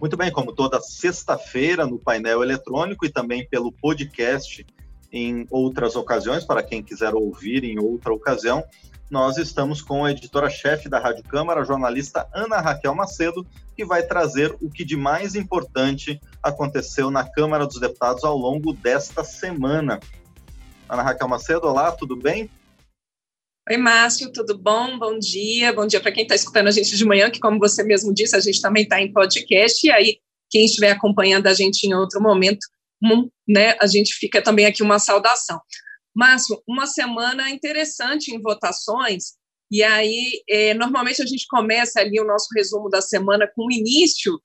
Muito bem, como toda sexta-feira no painel eletrônico e também pelo podcast em outras ocasiões, para quem quiser ouvir em outra ocasião, nós estamos com a editora-chefe da Rádio Câmara, a jornalista Ana Raquel Macedo, que vai trazer o que de mais importante aconteceu na Câmara dos Deputados ao longo desta semana. Ana Raquel Macedo, olá, tudo bem? Oi, Márcio, tudo bom? Bom dia. Bom dia para quem está escutando a gente de manhã, que, como você mesmo disse, a gente também está em podcast. E aí, quem estiver acompanhando a gente em outro momento, né, a gente fica também aqui uma saudação. Márcio, uma semana interessante em votações. E aí, é, normalmente a gente começa ali o nosso resumo da semana com o início,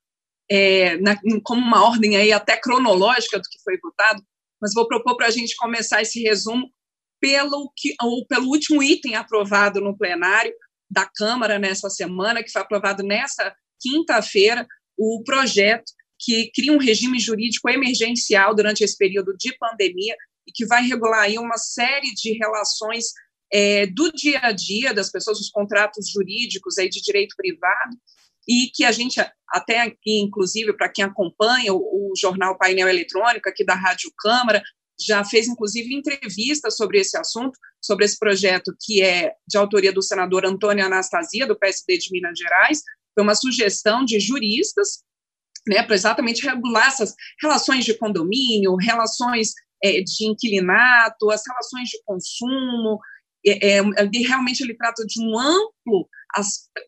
é, na, como uma ordem aí até cronológica do que foi votado, mas vou propor para a gente começar esse resumo pelo, que, ou pelo último item aprovado no plenário da Câmara nessa semana, que foi aprovado nessa quinta-feira, o projeto que cria um regime jurídico emergencial durante esse período de pandemia e que vai regular aí uma série de relações é, do dia a dia das pessoas, os contratos jurídicos aí de direito privado, e que a gente, até aqui, inclusive, para quem acompanha o, o, jornal Painel Eletrônico aqui da Rádio Câmara, já fez, inclusive, entrevistas sobre esse assunto, sobre esse projeto que é de autoria do senador Antônio Anastasia, do PSD de Minas Gerais. Foi uma sugestão de juristas né, para exatamente regular essas relações de condomínio, relações é, de inquilinato, as relações de consumo. É, é, realmente ele trata de um amplo,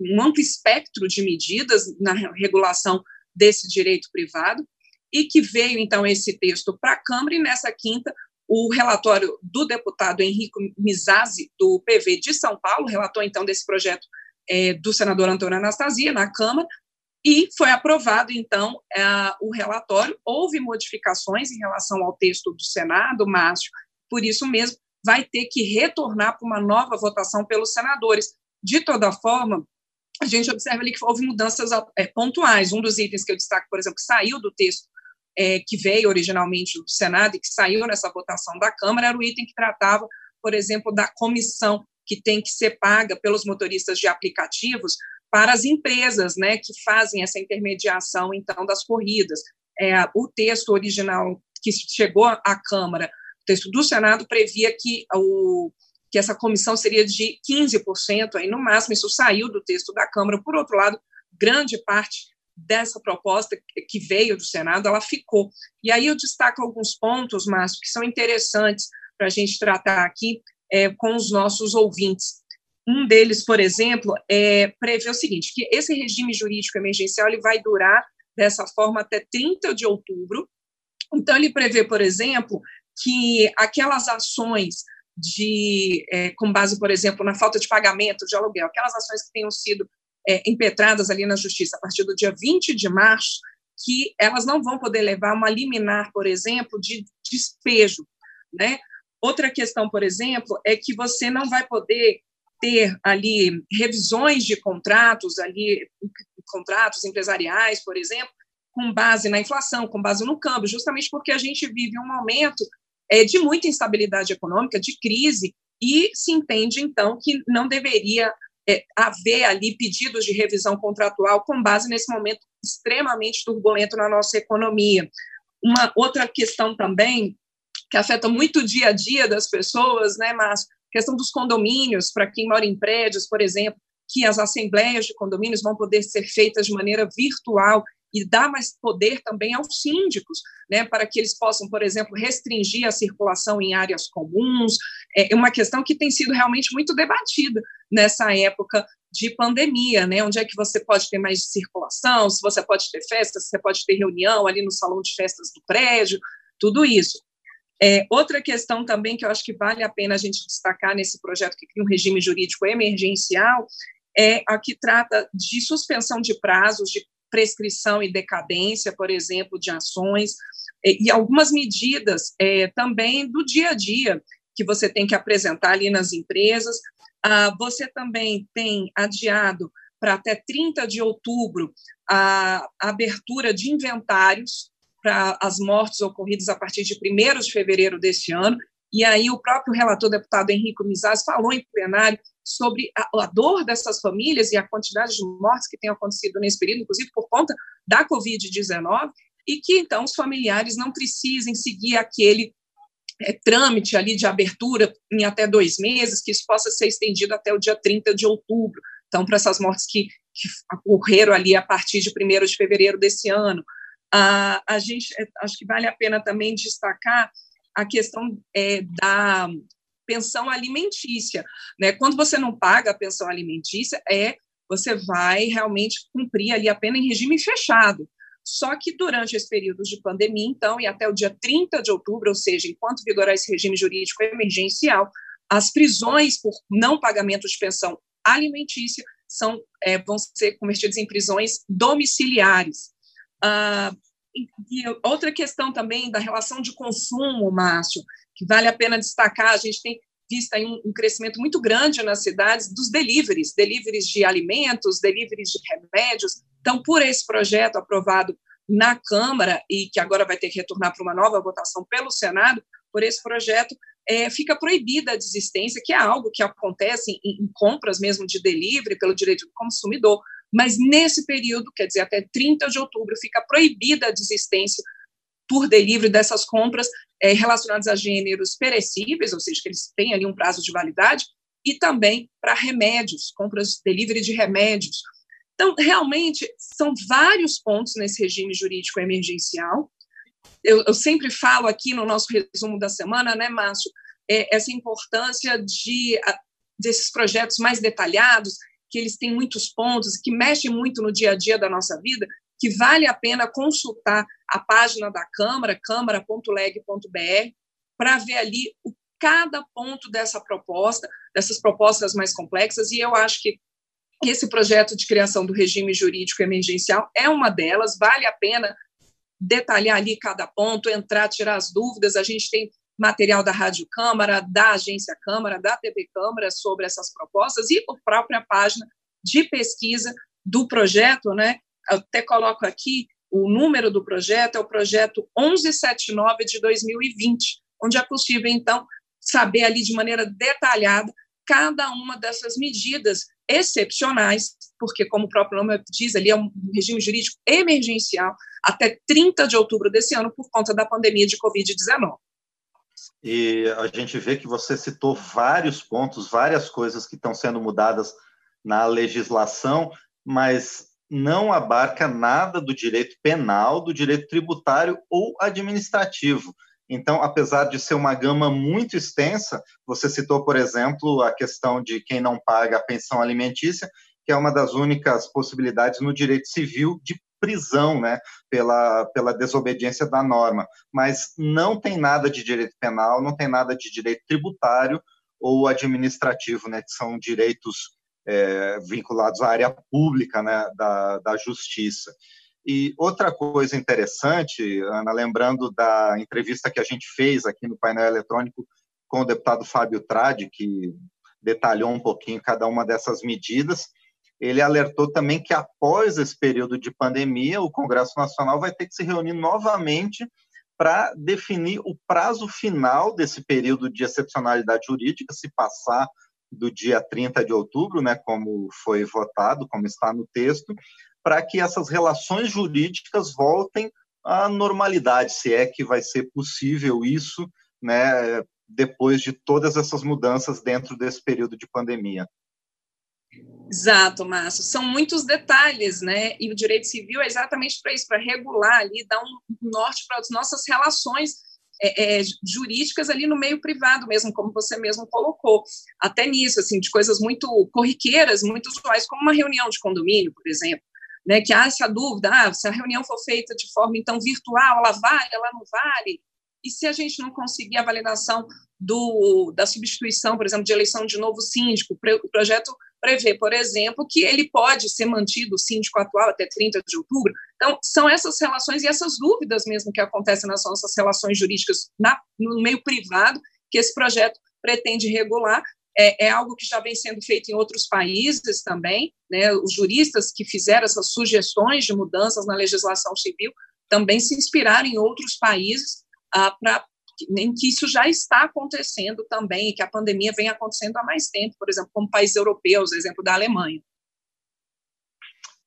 um amplo espectro de medidas na regulação desse direito privado e que veio, então, esse texto para a Câmara, e nessa quinta, o relatório do deputado Henrico Mizazzi, do PV de São Paulo, relatou, então, desse projeto é, do senador Antônio Anastasia na Câmara, e foi aprovado, então, é, o relatório. Houve modificações em relação ao texto do Senado, Márcio, por isso mesmo vai ter que retornar para uma nova votação pelos senadores. De toda forma, a gente observa ali que houve mudanças é, pontuais. Um dos itens que eu destaco, por exemplo, que saiu do texto é, que veio originalmente do Senado e que saiu nessa votação da Câmara, era o item que tratava, por exemplo, da comissão que tem que ser paga pelos motoristas de aplicativos para as empresas né, que fazem essa intermediação, então, das corridas. É, o texto original que chegou à Câmara, o texto do Senado, previa que, o, que essa comissão seria de 15%, aí no máximo, isso saiu do texto da Câmara. Por outro lado, grande parte dessa proposta que veio do Senado, ela ficou. E aí eu destaco alguns pontos, Márcio, que são interessantes para a gente tratar aqui é, com os nossos ouvintes. Um deles, por exemplo, é, prevê o seguinte, que esse regime jurídico emergencial ele vai durar dessa forma até 30 de outubro. Então, ele prevê, por exemplo, que aquelas ações de, é, com base, por exemplo, na falta de pagamento de aluguel, aquelas ações que tenham sido é, impetradas ali na justiça a partir do dia 20 de março, que elas não vão poder levar uma liminar, por exemplo, de despejo, né? Outra questão, por exemplo, é que você não vai poder ter ali revisões de contratos ali contratos empresariais, por exemplo, com base na inflação, com base no câmbio, justamente porque a gente vive um momento é, de muita instabilidade econômica, de crise, e se entende então que não deveria é, haver ali pedidos de revisão contratual com base nesse momento extremamente turbulento na nossa economia. Uma outra questão também que afeta muito o dia a dia das pessoas, né, Márcio? Questão dos condomínios, para quem mora em prédios, por exemplo, que as assembleias de condomínios vão poder ser feitas de maneira virtual e dar mais poder também aos síndicos, né, para que eles possam, por exemplo, restringir a circulação em áreas comuns. É uma questão que tem sido realmente muito debatida nessa época de pandemia, né? Onde é que você pode ter mais circulação, se você pode ter festas, se você pode ter reunião ali no salão de festas do prédio, tudo isso. É, outra questão também que eu acho que vale a pena a gente destacar nesse projeto que cria um regime jurídico emergencial é a que trata de suspensão de prazos, de prescrição e decadência, por exemplo, de ações, e algumas medidas é, também do dia a dia que você tem que apresentar ali nas empresas. Ah, você também tem adiado para até 30 de outubro a, abertura de inventários para as mortes ocorridas a partir de 1 de fevereiro deste ano, e aí o próprio relator deputado Henrique Mizaz falou em plenário sobre a, a, dor dessas famílias e a quantidade de mortes que tem acontecido nesse período, inclusive por conta da Covid-19, e que então os familiares não precisem seguir aquele é, trâmite ali de abertura em até dois meses, que isso possa ser estendido até o dia 30 de outubro. Então, para essas mortes que, que ocorreram ali a partir de 1 de fevereiro desse ano. a a gente, é, acho que vale a pena também destacar a questão é, da pensão alimentícia. Né? Quando você não paga a pensão alimentícia, é você vai realmente cumprir ali a pena em regime fechado. Só que durante esse período de pandemia, então, e até o dia 30 de outubro, ou seja, enquanto vigorar esse regime jurídico emergencial, as prisões por não pagamento de pensão alimentícia são, é, vão ser convertidas em prisões domiciliares. Ah, e outra questão também da relação de consumo, Márcio, que vale a pena destacar, a gente tem visto aí um, um, crescimento muito grande nas cidades dos deliveries, deliveries de alimentos, deliveries de remédios. Então, por esse projeto aprovado na Câmara e que agora vai ter que retornar para uma nova votação pelo Senado, por esse projeto, é, fica proibida a desistência, que é algo que acontece em, em compras mesmo de delivery pelo direito do consumidor, mas nesse período, quer dizer, até 30 de outubro, fica proibida a desistência por delivery dessas compras é, relacionadas a gêneros perecíveis, ou seja, que eles têm ali um prazo de validade, e também para remédios, compras delivery de remédios. Então, realmente, são vários pontos nesse regime jurídico emergencial. Eu, eu sempre falo aqui no nosso resumo da semana, né, Márcio, é, essa importância de, a, desses projetos mais detalhados, que eles têm muitos pontos, que mexem muito no dia a dia da nossa vida, que vale a pena consultar a página da Câmara, câmara.leg.br, para ver ali o, cada ponto dessa proposta, dessas propostas mais complexas, e eu acho que esse projeto de criação do regime jurídico emergencial é uma delas, vale a pena detalhar ali cada ponto, entrar, tirar as dúvidas. A gente tem material da Rádio Câmara, da Agência Câmara, da TV Câmara sobre essas propostas e a própria página de pesquisa do projeto, né? Até coloco aqui o número do projeto, é o projeto 1179 de 2020, onde é possível, então, saber ali de maneira detalhada cada uma dessas medidas excepcionais, porque, como o próprio nome diz, ali é um regime jurídico emergencial até 30 de outubro desse ano por conta da pandemia de Covid-19. E a gente vê que você citou vários pontos, várias coisas que estão sendo mudadas na legislação, mas não abarca nada do direito penal, do direito tributário ou administrativo. Então, apesar de ser uma gama muito extensa, você citou, por exemplo, a questão de quem não paga a pensão alimentícia, que é uma das únicas possibilidades no direito civil de prisão, né, pela, pela desobediência da norma. Mas não tem nada de direito penal, não tem nada de direito tributário ou administrativo, né, que são direitos é, vinculados à área pública né, da, da justiça. E outra coisa interessante, Ana, lembrando da entrevista que a gente fez aqui no painel eletrônico com o deputado Fábio Tradi, que detalhou um pouquinho cada uma dessas medidas, ele alertou também que após esse período de pandemia, o Congresso Nacional vai ter que se reunir novamente para definir o prazo final desse período de excepcionalidade jurídica, se passar do dia 30 de outubro, né, como foi votado, como está no texto, para que essas relações jurídicas voltem à normalidade, se é que vai ser possível isso, né, depois de todas essas mudanças dentro desse período de pandemia. Exato, Márcio. São muitos detalhes, né? E o direito civil é exatamente para isso, para regular ali, dar um norte para as nossas relações é, é, jurídicas ali no meio privado mesmo, como você mesmo colocou. Até nisso, assim, de coisas muito corriqueiras, muito usuais, como uma reunião de condomínio, por exemplo né, que há essa dúvida, ah, se a reunião for feita de forma então virtual, ela vale, ela não vale, e se a gente não conseguir a validação do, da substituição, por exemplo, de eleição de novo síndico, o projeto prevê, por exemplo, que ele pode ser mantido, o síndico atual, até 30 de outubro. Então, são essas relações e essas dúvidas mesmo que acontecem nas nossas relações jurídicas na, no meio privado, que esse projeto pretende regular, é, é, algo que já vem sendo feito em outros países também, né? Os juristas que fizeram essas sugestões de mudanças na legislação civil também se inspiraram em outros países ah, para em que isso já está acontecendo também, que a pandemia vem acontecendo há mais tempo, por exemplo, como países europeus, exemplo da Alemanha.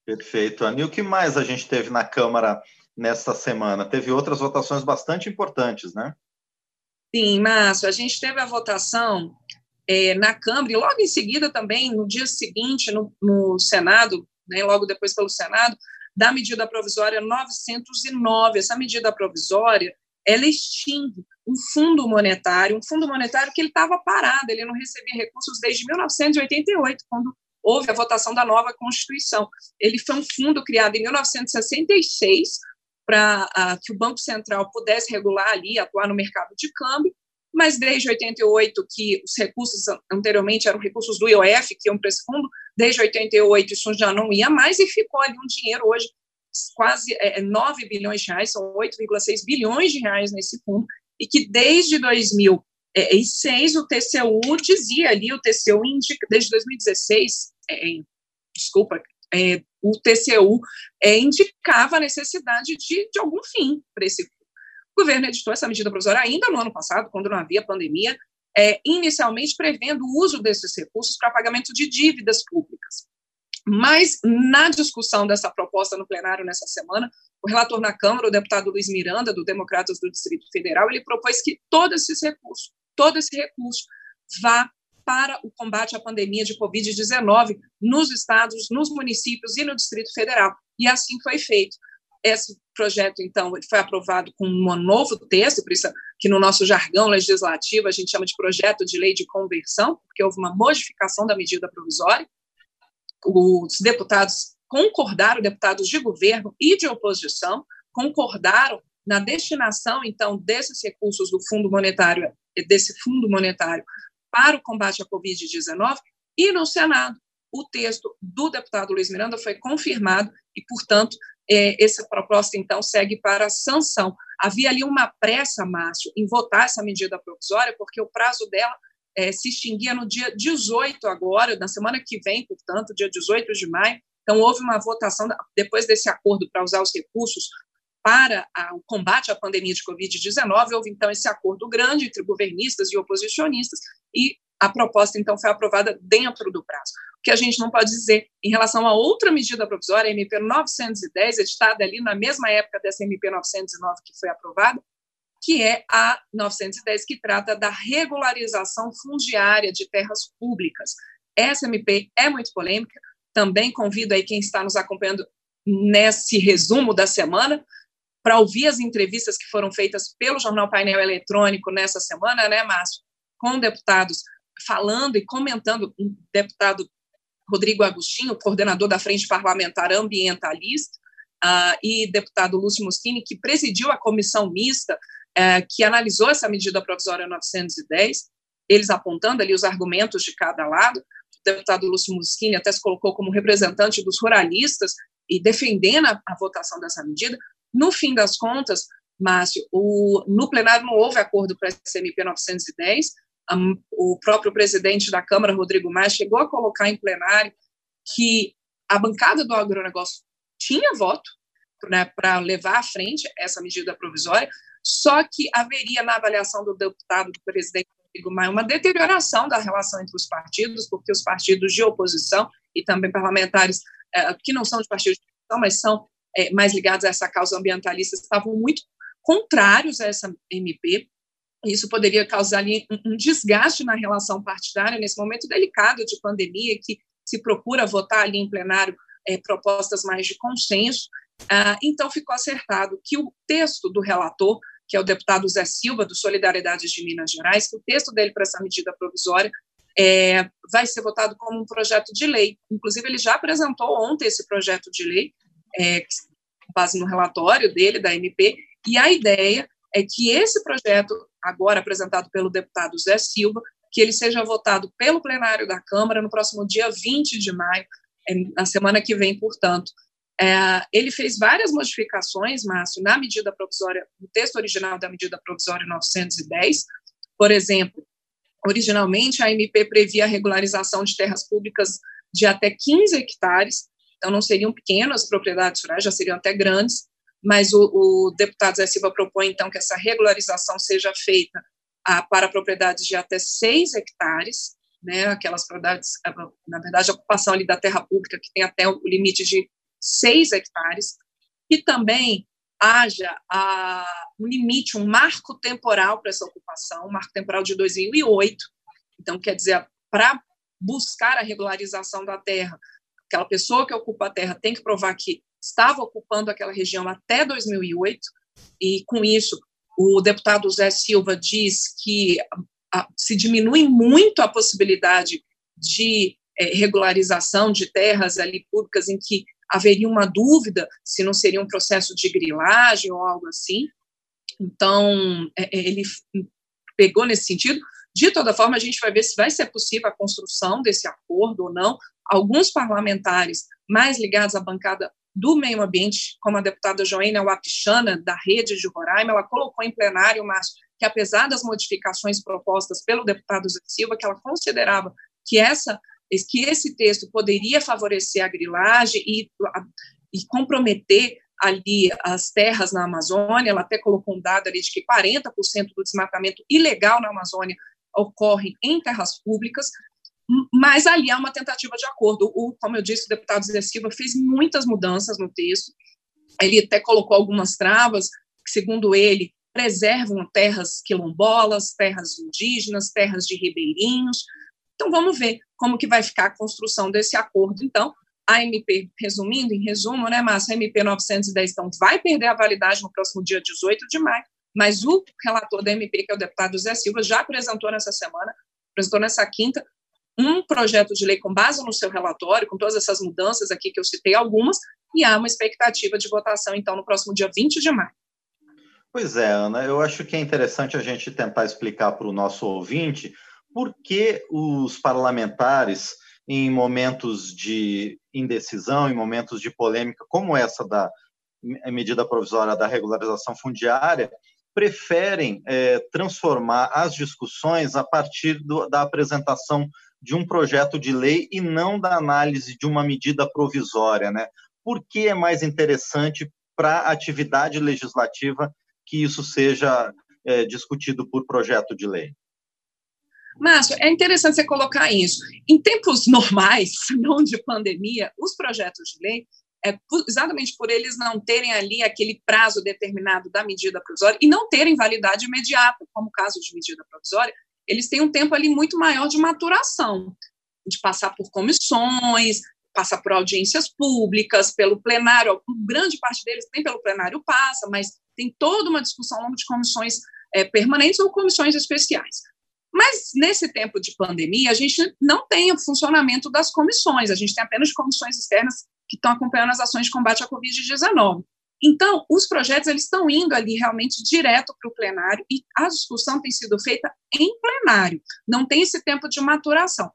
Perfeito. Anil, o que mais a gente teve na Câmara nesta semana? Teve outras votações bastante importantes, né? Sim, Márcio, a gente teve a votação é, na Câmara e logo em seguida também, no dia seguinte, no, no Senado, né, logo depois pelo Senado, da medida provisória 909. Essa medida provisória, ela extingue um fundo monetário, um fundo monetário que ele estava parado, ele não recebia recursos desde 1988, quando houve a votação da nova Constituição. Ele foi um fundo criado em 1966 para uh, que o Banco Central pudesse regular ali, atuar no mercado de câmbio, mas desde 88 que os recursos anteriormente eram recursos do IOF que iam para esse fundo, desde 88 isso já não ia mais e ficou ali um dinheiro hoje quase é, 9 bilhões de reais, são 8,6 bilhões de reais nesse fundo, e que desde 2006 o TCU dizia ali, o TCU indica, desde 2016, é, desculpa, é, o TCU é, indicava a necessidade de, de algum fim para esse. O governo editou essa medida provisória ainda no ano passado, quando não havia pandemia, é, inicialmente prevendo o uso desses recursos para pagamento de dívidas públicas. Mas, na discussão dessa proposta no plenário nessa semana, o relator na Câmara, o deputado Luiz Miranda, do Democratas do Distrito Federal, ele propôs que todo esse recurso, todo esse recurso vá para o combate à pandemia de Covid-19 nos estados, nos municípios e no Distrito Federal. E assim foi feito. Esse projeto, então, foi aprovado com um novo texto, por isso que no nosso jargão legislativo a gente chama de projeto de lei de conversão, porque houve uma modificação da medida provisória. Os deputados concordaram, deputados de governo e de oposição, concordaram na destinação, então, desses recursos do Fundo Monetário, desse Fundo Monetário para o combate à Covid-19, e no Senado, o texto do deputado Luiz Miranda foi confirmado e, portanto, é, essa proposta, então, segue para sanção. Havia ali uma pressa, Márcio, em votar essa medida provisória, porque o prazo dela é, se extinguia no dia 18 agora, na semana que vem, portanto, dia 18 de maio. Então, houve uma votação, depois desse acordo para usar os recursos para a, o combate à pandemia de Covid-19, houve, então, esse acordo grande entre governistas e oposicionistas, e a proposta, então, foi aprovada dentro do prazo. O que a gente não pode dizer em relação a outra medida provisória, a MP 910, editada ali na mesma época dessa MP 909 que foi aprovada, que é a 910, que trata da regularização fundiária de terras públicas. Essa MP é muito polêmica, também convido aí quem está nos acompanhando nesse resumo da semana para ouvir as entrevistas que foram feitas pelo Jornal Painel Eletrônico nessa semana, né, Márcio, com deputados falando e comentando, um deputado Rodrigo Agostinho, coordenador da Frente Parlamentar Ambientalista, uh, e deputado Lúcio Moschini, que presidiu a comissão mista uh, que analisou essa medida provisória 910, eles apontando ali os argumentos de cada lado. O deputado Lúcio Moschini até se colocou como representante dos ruralistas e defendendo a, a votação dessa medida. No fim das contas, Márcio, o, no plenário não houve acordo para a SMP 910, o próprio presidente da Câmara, Rodrigo Maia, chegou a colocar em plenário que a bancada do agronegócio tinha voto né, para levar à frente essa medida provisória, só que haveria na avaliação do deputado, do presidente Rodrigo Maia, uma deterioração da relação entre os partidos, porque os partidos de oposição e também parlamentares é, que não são de partidos de oposição, mas são é, mais ligados a essa causa ambientalista, estavam muito contrários a essa MP, isso poderia causar ali um, desgaste na relação partidária nesse momento delicado de pandemia que se procura votar ali em plenário é, propostas mais de consenso. Ah, então ficou acertado que o texto do relator, que é o deputado Zé Silva do Solidariedade de Minas Gerais, que o texto dele para essa medida provisória é, vai ser votado como um projeto de lei. Inclusive ele já apresentou ontem esse projeto de lei, é, base no relatório dele da MP, e a ideia é que esse projeto, agora apresentado pelo deputado Zé Silva, que ele seja votado pelo plenário da Câmara no próximo dia 20 de maio, é, na semana que vem, portanto. É, ele fez várias modificações, Márcio, na medida provisória, no texto original da medida provisória 910. Por exemplo, originalmente a MP previa a regularização de terras públicas de até 15 hectares, então não seriam pequenas propriedades rurais, já seriam até grandes, mas o, o deputado Zé Silva propõe, então, que essa regularização seja feita a, para propriedades de até 6 hectares, né, aquelas propriedades, na verdade, a ocupação ali da terra pública, que tem até o limite de 6 hectares, e também haja a, um limite, um marco temporal para essa ocupação, um marco temporal de 2008. Então, quer dizer, para buscar a regularização da terra, aquela pessoa que ocupa a terra tem que provar que estava ocupando aquela região até 2008, e com isso o deputado Zé Silva diz que a, se diminui muito a possibilidade de é, regularização de terras ali públicas em que haveria uma dúvida se não seria um processo de grilagem ou algo assim. Então, é, é, ele pegou nesse sentido. De toda forma, a gente vai ver se vai ser possível a construção desse acordo ou não. Alguns parlamentares mais ligados à bancada do meio ambiente, como a deputada Joênia Wapichana, da Rede de Roraima, ela colocou em plenário, Márcio, que apesar das modificações propostas pelo deputado Zé Silva, que ela considerava que essa que esse texto poderia favorecer a grilagem e, e comprometer ali as terras na Amazônia, ela até colocou um dado ali de que 40% do desmatamento ilegal na Amazônia ocorre em terras públicas, mas ali há uma tentativa de acordo. O, como eu disse, o deputado Zé Silva fez muitas mudanças no texto, ele até colocou algumas travas, que, segundo ele, preservam terras quilombolas, terras indígenas, terras de ribeirinhos, então, vamos ver como que vai ficar a construção desse acordo. Então, a MP, resumindo, em resumo, né, Márcia, a MP 910, então, vai perder a validade no próximo dia 18 de maio, mas o relator da MP, que é o deputado Zé Silva, já apresentou nessa semana, apresentou nessa quinta, um projeto de lei com base no seu relatório, com todas essas mudanças aqui que eu citei algumas, e há uma expectativa de votação, então, no próximo dia 20 de maio. Pois é, Ana, eu acho que é interessante a gente tentar explicar para o nosso ouvinte por que os parlamentares, em momentos de indecisão, em momentos de polêmica, como essa da medida provisória da regularização fundiária, preferem é, transformar as discussões a partir do, da apresentação de um projeto de lei e não da análise de uma medida provisória, né? Por que é mais interessante para a atividade legislativa que isso seja é, discutido por projeto de lei? Márcio, é interessante você colocar isso. Em tempos normais, não de pandemia, os projetos de lei, é, exatamente por eles não terem ali aquele prazo determinado da medida provisória e não terem validade imediata, como o caso de medida provisória, eles têm um tempo ali muito maior de maturação, de passar por comissões, passar por audiências públicas, pelo plenário, grande parte deles nem pelo plenário passa, mas tem toda uma discussão ao longo de comissões é, permanentes ou comissões especiais. Mas nesse tempo de pandemia, a gente não tem o funcionamento das comissões, a gente tem apenas comissões externas que estão acompanhando as ações de combate à Covid-19. Então, os projetos eles estão indo ali realmente direto para o plenário e a discussão tem sido feita em plenário, não tem esse tempo de maturação.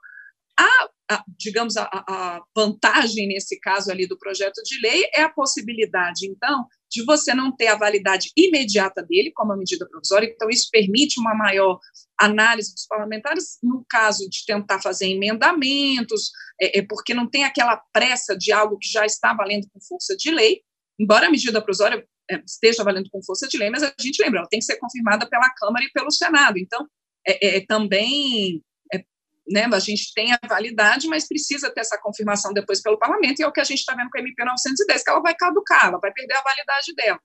A, a digamos, a, a vantagem nesse caso ali do projeto de lei é a possibilidade, então, de você não ter a validade imediata dele, como a medida provisória, então isso permite uma maior análise dos parlamentares, no caso de tentar fazer emendamentos, é, é porque não tem aquela pressa de algo que já está valendo com força de lei, embora a medida provisória é, esteja valendo com força de lei, mas a gente lembra, ela tem que ser confirmada pela Câmara e pelo Senado, então é, é também né, a gente tem a validade, mas precisa ter essa confirmação depois pelo parlamento, e é o que a gente está vendo com a MP 910, que ela vai caducar, ela vai perder a validade dela.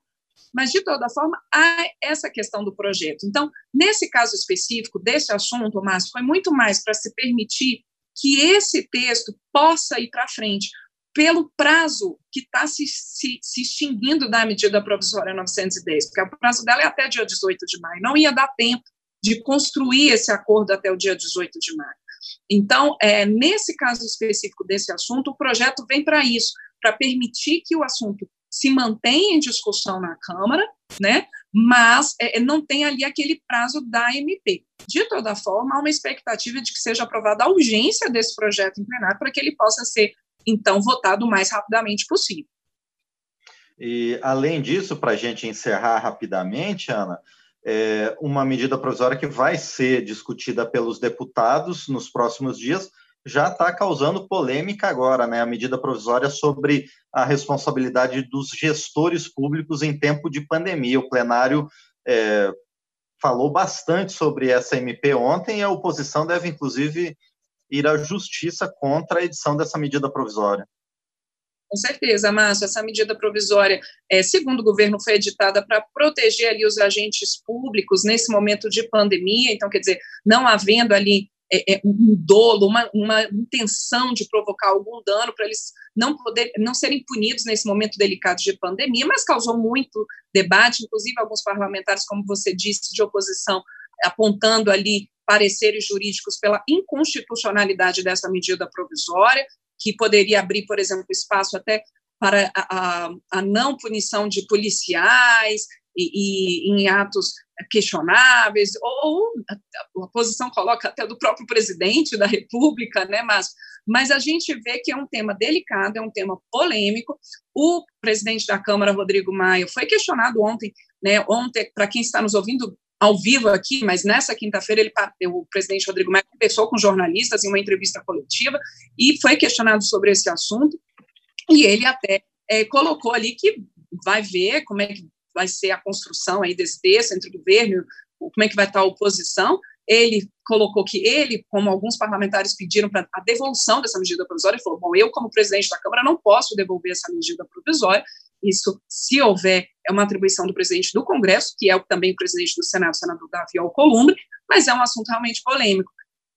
Mas, de toda forma, há essa questão do projeto. Então, nesse caso específico desse assunto, Márcio, foi muito mais para se permitir que esse texto possa ir para frente, pelo prazo que está se, se, se, extinguindo da medida provisória 910, porque o prazo dela é até dia 18 de maio, não ia dar tempo de construir esse acordo até o dia 18 de maio. Então, é, nesse caso específico desse assunto, o projeto vem para isso, para permitir que o assunto se mantenha em discussão na Câmara, né, mas é, não tem ali aquele prazo da MP. De toda forma, há uma expectativa de que seja aprovada a urgência desse projeto em plenário para que ele possa ser, então, votado o mais rapidamente possível. E, além disso, para a gente encerrar rapidamente, Ana, é uma medida provisória que vai ser discutida pelos deputados nos próximos dias, já está causando polêmica agora, né? A medida provisória sobre a responsabilidade dos gestores públicos em tempo de pandemia. O plenário é, falou bastante sobre essa MP ontem e a oposição deve, inclusive, ir à justiça contra a edição dessa medida provisória. Com certeza, Márcio, essa medida provisória, é, segundo o governo, foi editada para proteger ali os agentes públicos nesse momento de pandemia, então, quer dizer, não havendo ali é, é, um dolo, uma, uma intenção de provocar algum dano para eles não poder, não serem punidos nesse momento delicado de pandemia, mas causou muito debate, inclusive alguns parlamentares, como você disse, de oposição, apontando ali pareceres jurídicos pela inconstitucionalidade dessa medida provisória, que poderia abrir, por exemplo, espaço até para a, a, a não punição de policiais e, e, em atos questionáveis, ou, ou a, posição coloca até do próprio presidente da República, né, mas, mas a gente vê que é um tema delicado, é um tema polêmico. O presidente da Câmara, Rodrigo Maia, foi questionado ontem, né, ontem, para quem está nos ouvindo, ao vivo aqui, mas nessa quinta-feira o presidente Rodrigo Maia conversou com jornalistas em uma entrevista coletiva e foi questionado sobre esse assunto e ele até é, colocou ali que vai ver como é que vai ser a construção aí desse texto entre o governo, como é que vai estar a oposição. Ele colocou que ele, como alguns parlamentares pediram para a devolução dessa medida provisória, ele falou: bom, eu como presidente da Câmara não posso devolver essa medida provisória isso, se houver, é uma atribuição do presidente do Congresso, que é também o presidente do Senado, o senador Davi Alcolumbre, mas é um assunto realmente polêmico.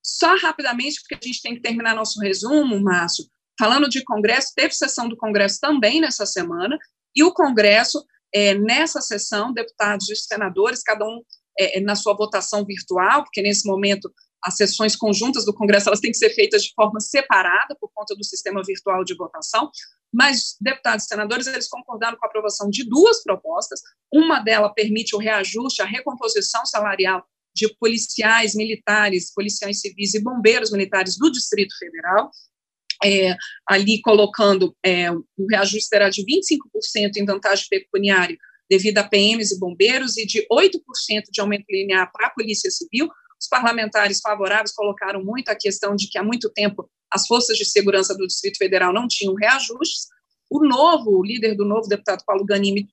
Só rapidamente, porque a gente tem que terminar nosso resumo, Márcio, falando de Congresso, teve sessão do Congresso também nessa semana, e o Congresso, é, nessa sessão, deputados e senadores, cada um é, na sua votação virtual, porque nesse momento as sessões conjuntas do Congresso elas têm que ser feitas de forma separada por conta do sistema virtual de votação, mas deputados e senadores eles concordaram com a aprovação de duas propostas. Uma delas permite o reajuste, a recomposição salarial de policiais militares, policiais civis e bombeiros militares do Distrito Federal, é, ali colocando é, o reajuste será de 25% em vantagem pecuniária devido a PMs e bombeiros e de 8% de aumento linear para a Polícia Civil. Os parlamentares favoráveis colocaram muito a questão de que há muito tempo as forças de segurança do Distrito Federal não tinham reajustes. O novo, o líder do novo deputado Paulo Ganimi,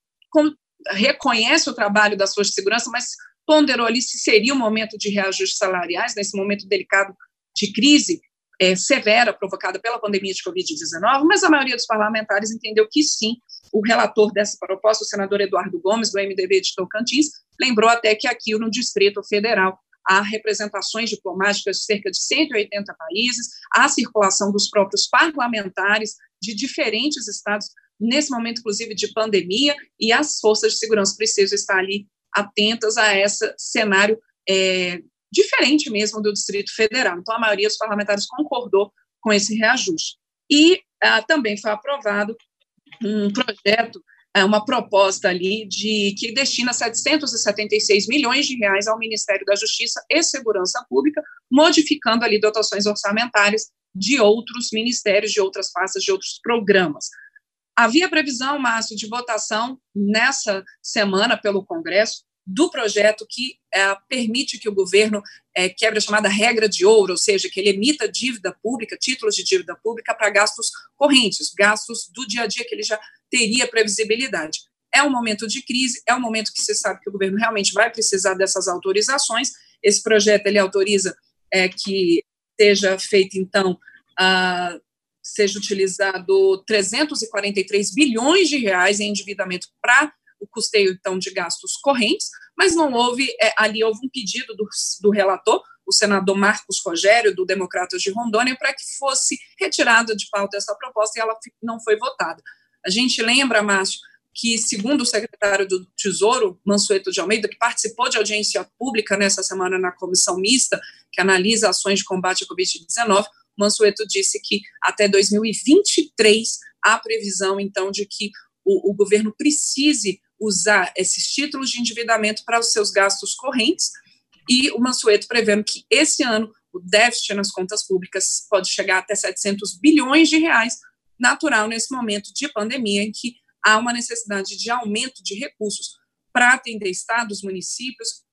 reconhece o trabalho das forças de segurança, mas ponderou ali se seria um momento de reajustes salariais, nesse momento delicado de crise é, severa provocada pela pandemia de Covid-19, mas a maioria dos parlamentares entendeu que sim. O relator dessa proposta, o senador Eduardo Gomes, do MDB de Tocantins, lembrou até que aqui no Distrito Federal há representações diplomáticas de cerca de 180 países, há circulação dos próprios parlamentares de diferentes estados, nesse momento, inclusive, de pandemia, e as forças de segurança precisam estar ali atentas a esse cenário é, diferente mesmo do Distrito Federal. Então, a maioria dos parlamentares concordou com esse reajuste. E ah, também foi aprovado um projeto uma proposta ali de que destina 776 milhões de reais ao Ministério da Justiça e Segurança Pública, modificando ali dotações orçamentárias de outros ministérios, de outras pastas, de outros programas. Havia previsão, Márcio, de votação nessa semana pelo Congresso do projeto que é, permite que o governo é, quebre a chamada regra de ouro, ou seja, que ele emita dívida pública, títulos de dívida pública para gastos correntes, gastos do dia a dia que ele já teria previsibilidade. É um momento de crise, é um momento que se sabe que o governo realmente vai precisar dessas autorizações. Esse projeto ele autoriza é, que seja feito então a, seja utilizado 343 bilhões de reais em endividamento para o custeio então de gastos correntes, mas não houve é, ali houve um pedido do, do relator, o senador Marcos Rogério do Democratas de Rondônia, para que fosse retirada de pauta essa proposta e ela não foi votada. A gente lembra, Márcio, que, segundo o secretário do Tesouro, Mansueto de Almeida, que participou de audiência pública nessa semana na comissão mista, que analisa ações de combate à Covid-19, Mansueto disse que até 2023 há previsão, então, de que o, o governo precise usar esses títulos de endividamento para os seus gastos correntes, e o Mansueto prevendo que esse ano o déficit nas contas públicas pode chegar até 700 bilhões de reais, natural nesse momento de pandemia em que há uma necessidade de aumento de recursos para atender estados, municípios,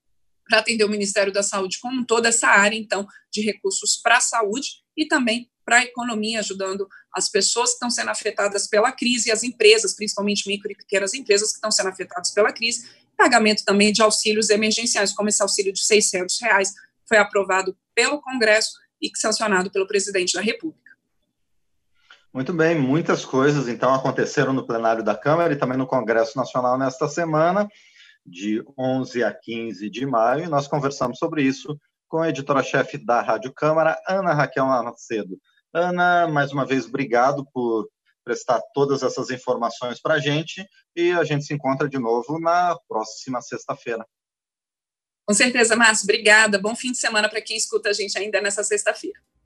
para atender o Ministério da Saúde como toda essa área, então, de recursos para a saúde, e também para a economia, ajudando as pessoas que estão sendo afetadas pela crise as empresas, principalmente micro e pequenas empresas que estão sendo afetadas pela crise, pagamento também de auxílios emergenciais, como esse auxílio de 600 reais foi aprovado pelo Congresso e sancionado pelo presidente da República. Muito bem, muitas coisas então aconteceram no plenário da Câmara e também no Congresso Nacional nesta semana, de 11 a 15 de maio, e nós conversamos sobre isso com a editora-chefe da Rádio Câmara, Ana Raquel Macedo. Ana, mais uma vez, obrigado por prestar todas essas informações para a gente e a gente se encontra de novo na próxima sexta-feira. Com certeza, Márcio. Obrigada. Bom fim de semana para quem escuta a gente ainda nessa sexta-feira.